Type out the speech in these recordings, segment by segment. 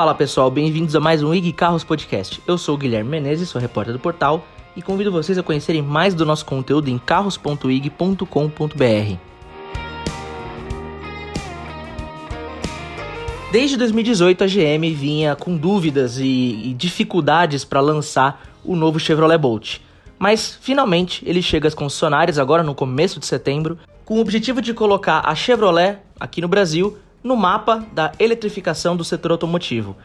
Fala pessoal, bem-vindos a mais um IG Carros Podcast. Eu sou o Guilherme Menezes, sou repórter do portal e convido vocês a conhecerem mais do nosso conteúdo em carros.ig.com.br. Desde 2018 a GM vinha com dúvidas e, e dificuldades para lançar o novo Chevrolet Bolt. Mas finalmente ele chega às concessionárias agora no começo de setembro com o objetivo de colocar a Chevrolet aqui no Brasil no mapa da eletrificação do setor automotivo.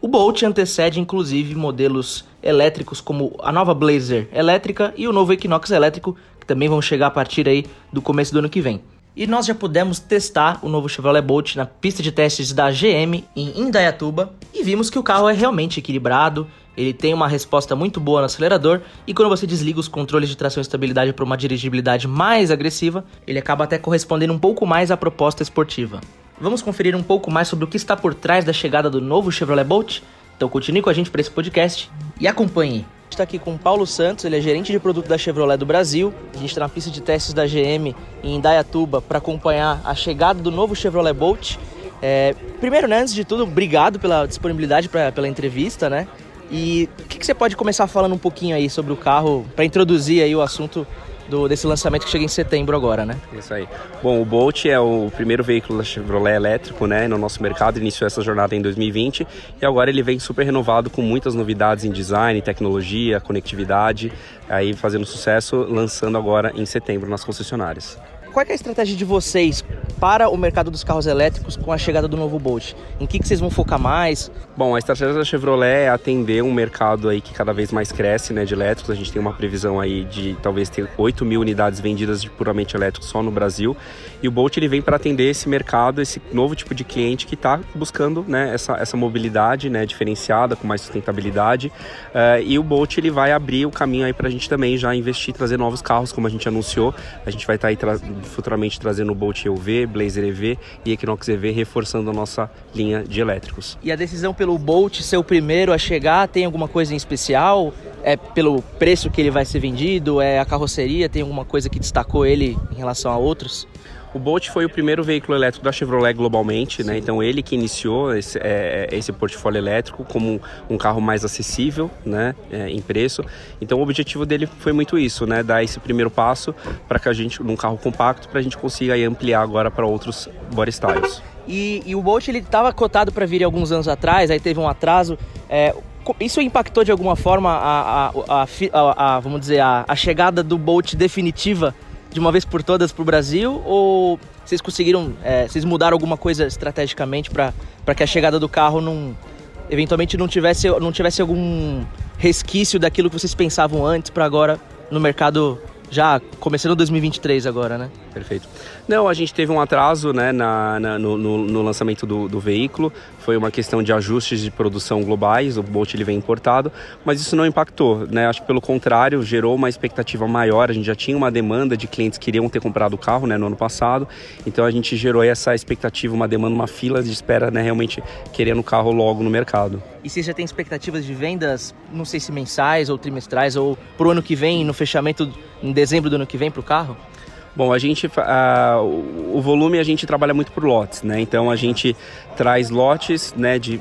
O Bolt antecede inclusive modelos elétricos como a nova Blazer elétrica e o novo Equinox elétrico, que também vão chegar a partir aí do começo do ano que vem. E nós já pudemos testar o novo Chevrolet Bolt na pista de testes da GM em Indaiatuba e vimos que o carro é realmente equilibrado, ele tem uma resposta muito boa no acelerador e quando você desliga os controles de tração e estabilidade para uma dirigibilidade mais agressiva, ele acaba até correspondendo um pouco mais à proposta esportiva. Vamos conferir um pouco mais sobre o que está por trás da chegada do novo Chevrolet Bolt? Então continue com a gente para esse podcast e acompanhe. Está aqui com o Paulo Santos, ele é gerente de produto da Chevrolet do Brasil. A gente está na pista de testes da GM em Indaiatuba para acompanhar a chegada do novo Chevrolet Bolt. É, primeiro, né, antes de tudo, obrigado pela disponibilidade pra, pela entrevista, né? E o que, que, você pode começar falando um pouquinho aí sobre o carro para introduzir aí o assunto do, desse lançamento que chega em setembro agora, né? Isso aí. Bom, o Bolt é o primeiro veículo da Chevrolet elétrico, né, no nosso mercado. Iniciou essa jornada em 2020 e agora ele vem super renovado com muitas novidades em design, tecnologia, conectividade, aí fazendo sucesso, lançando agora em setembro nas concessionárias. Qual é a estratégia de vocês para o mercado dos carros elétricos com a chegada do novo Bolt? Em que, que vocês vão focar mais? Bom, a estratégia da Chevrolet é atender um mercado aí que cada vez mais cresce, né, de elétricos. A gente tem uma previsão aí de talvez ter 8 mil unidades vendidas de puramente elétrico só no Brasil. E o Bolt ele vem para atender esse mercado, esse novo tipo de cliente que está buscando, né, essa, essa mobilidade, né, diferenciada, com mais sustentabilidade. Uh, e o Bolt ele vai abrir o caminho aí para a gente também já investir, trazer novos carros, como a gente anunciou. A gente vai estar tá aí futuramente trazendo o Bolt EUV, Blazer EV e Equinox EV, reforçando a nossa linha de elétricos. E a decisão pelo Bolt ser o primeiro a chegar tem alguma coisa em especial? É pelo preço que ele vai ser vendido? É a carroceria? Tem alguma coisa que destacou ele em relação a outros? O Bolt foi o primeiro veículo elétrico da Chevrolet globalmente, né? Então ele que iniciou esse, é, esse portfólio elétrico como um carro mais acessível, né? É, em preço. Então o objetivo dele foi muito isso, né? Dar esse primeiro passo para que a gente, num carro compacto, para a gente consiga ampliar agora para outros body styles. E, e, o Bolt ele estava cotado para vir alguns anos atrás, aí teve um atraso. É, isso impactou de alguma forma a, a, a, a vamos dizer, a, chegada do Bolt definitiva de uma vez por todas para o Brasil? Ou vocês conseguiram, é, vocês mudaram alguma coisa estrategicamente para que a chegada do carro não, eventualmente não tivesse, não tivesse algum resquício daquilo que vocês pensavam antes para agora no mercado já começando 2023 agora, né? Perfeito. Não, a gente teve um atraso né, na, na no, no, lançamento do, do, veículo. Foi uma questão de ajustes de produção globais. O Bolt ele vem importado, mas isso não impactou. Né? Acho que pelo contrário, gerou uma expectativa maior. A gente já tinha uma demanda de clientes que queriam ter comprado o carro né, no ano passado. Então a gente gerou essa expectativa, uma demanda, uma fila de espera, né, realmente querendo o carro logo no mercado. E você já tem expectativas de vendas, não sei se mensais ou trimestrais, ou para o ano que vem, no fechamento em dezembro do ano que vem para o carro? Bom, a gente, o volume a gente trabalha muito por lotes, né? Então a gente traz lotes, né, de,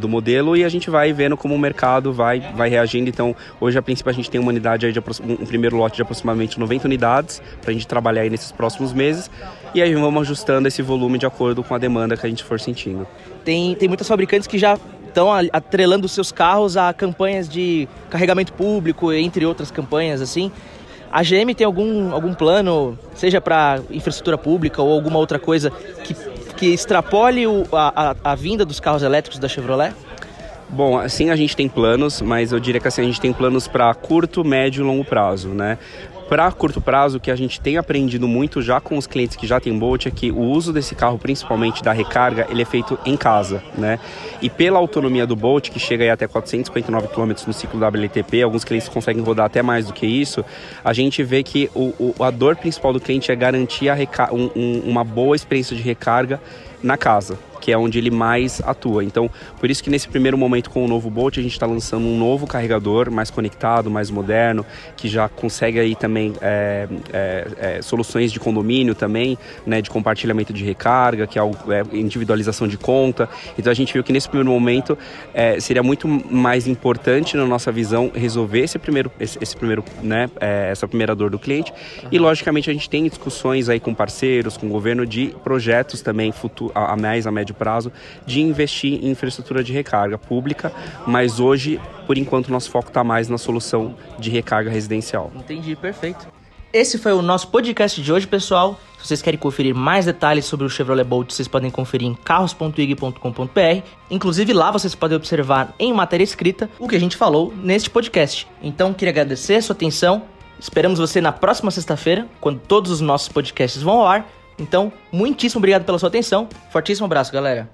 do modelo e a gente vai vendo como o mercado vai, vai reagindo. Então hoje a princípio a gente tem uma unidade aí de um primeiro lote de aproximadamente 90 unidades para a gente trabalhar aí nesses próximos meses e aí vamos ajustando esse volume de acordo com a demanda que a gente for sentindo. Tem, tem muitas fabricantes que já estão atrelando seus carros a campanhas de carregamento público, entre outras campanhas assim. A GM tem algum, algum plano, seja para infraestrutura pública ou alguma outra coisa, que, que extrapole o, a, a, a vinda dos carros elétricos da Chevrolet? Bom, assim a gente tem planos, mas eu diria que assim a gente tem planos para curto, médio e longo prazo, né? Para curto prazo, o que a gente tem aprendido muito já com os clientes que já têm Bolt é que o uso desse carro, principalmente da recarga, ele é feito em casa, né? E pela autonomia do Bolt, que chega aí até 459 km no ciclo WLTP, alguns clientes conseguem rodar até mais do que isso, a gente vê que o, o a dor principal do cliente é garantir um, um, uma boa experiência de recarga na casa que é onde ele mais atua. Então, por isso que nesse primeiro momento com o novo Bolt, a gente está lançando um novo carregador mais conectado, mais moderno, que já consegue aí também é, é, é, soluções de condomínio também, né, de compartilhamento de recarga, que é, algo, é individualização de conta. Então a gente viu que nesse primeiro momento é, seria muito mais importante na nossa visão resolver esse primeiro, esse, esse primeiro, né, é, essa primeira dor do cliente. Uhum. E logicamente a gente tem discussões aí com parceiros, com o governo de projetos também futuro, a mais a médio prazo de investir em infraestrutura de recarga pública, mas hoje, por enquanto, nosso foco está mais na solução de recarga residencial. Entendi, perfeito. Esse foi o nosso podcast de hoje, pessoal. Se vocês querem conferir mais detalhes sobre o Chevrolet Bolt, vocês podem conferir em carros.ig.com.br. Inclusive lá vocês podem observar em matéria escrita o que a gente falou neste podcast. Então, queria agradecer a sua atenção. Esperamos você na próxima sexta-feira, quando todos os nossos podcasts vão ao ar. Então, muitíssimo obrigado pela sua atenção. Fortíssimo abraço, galera.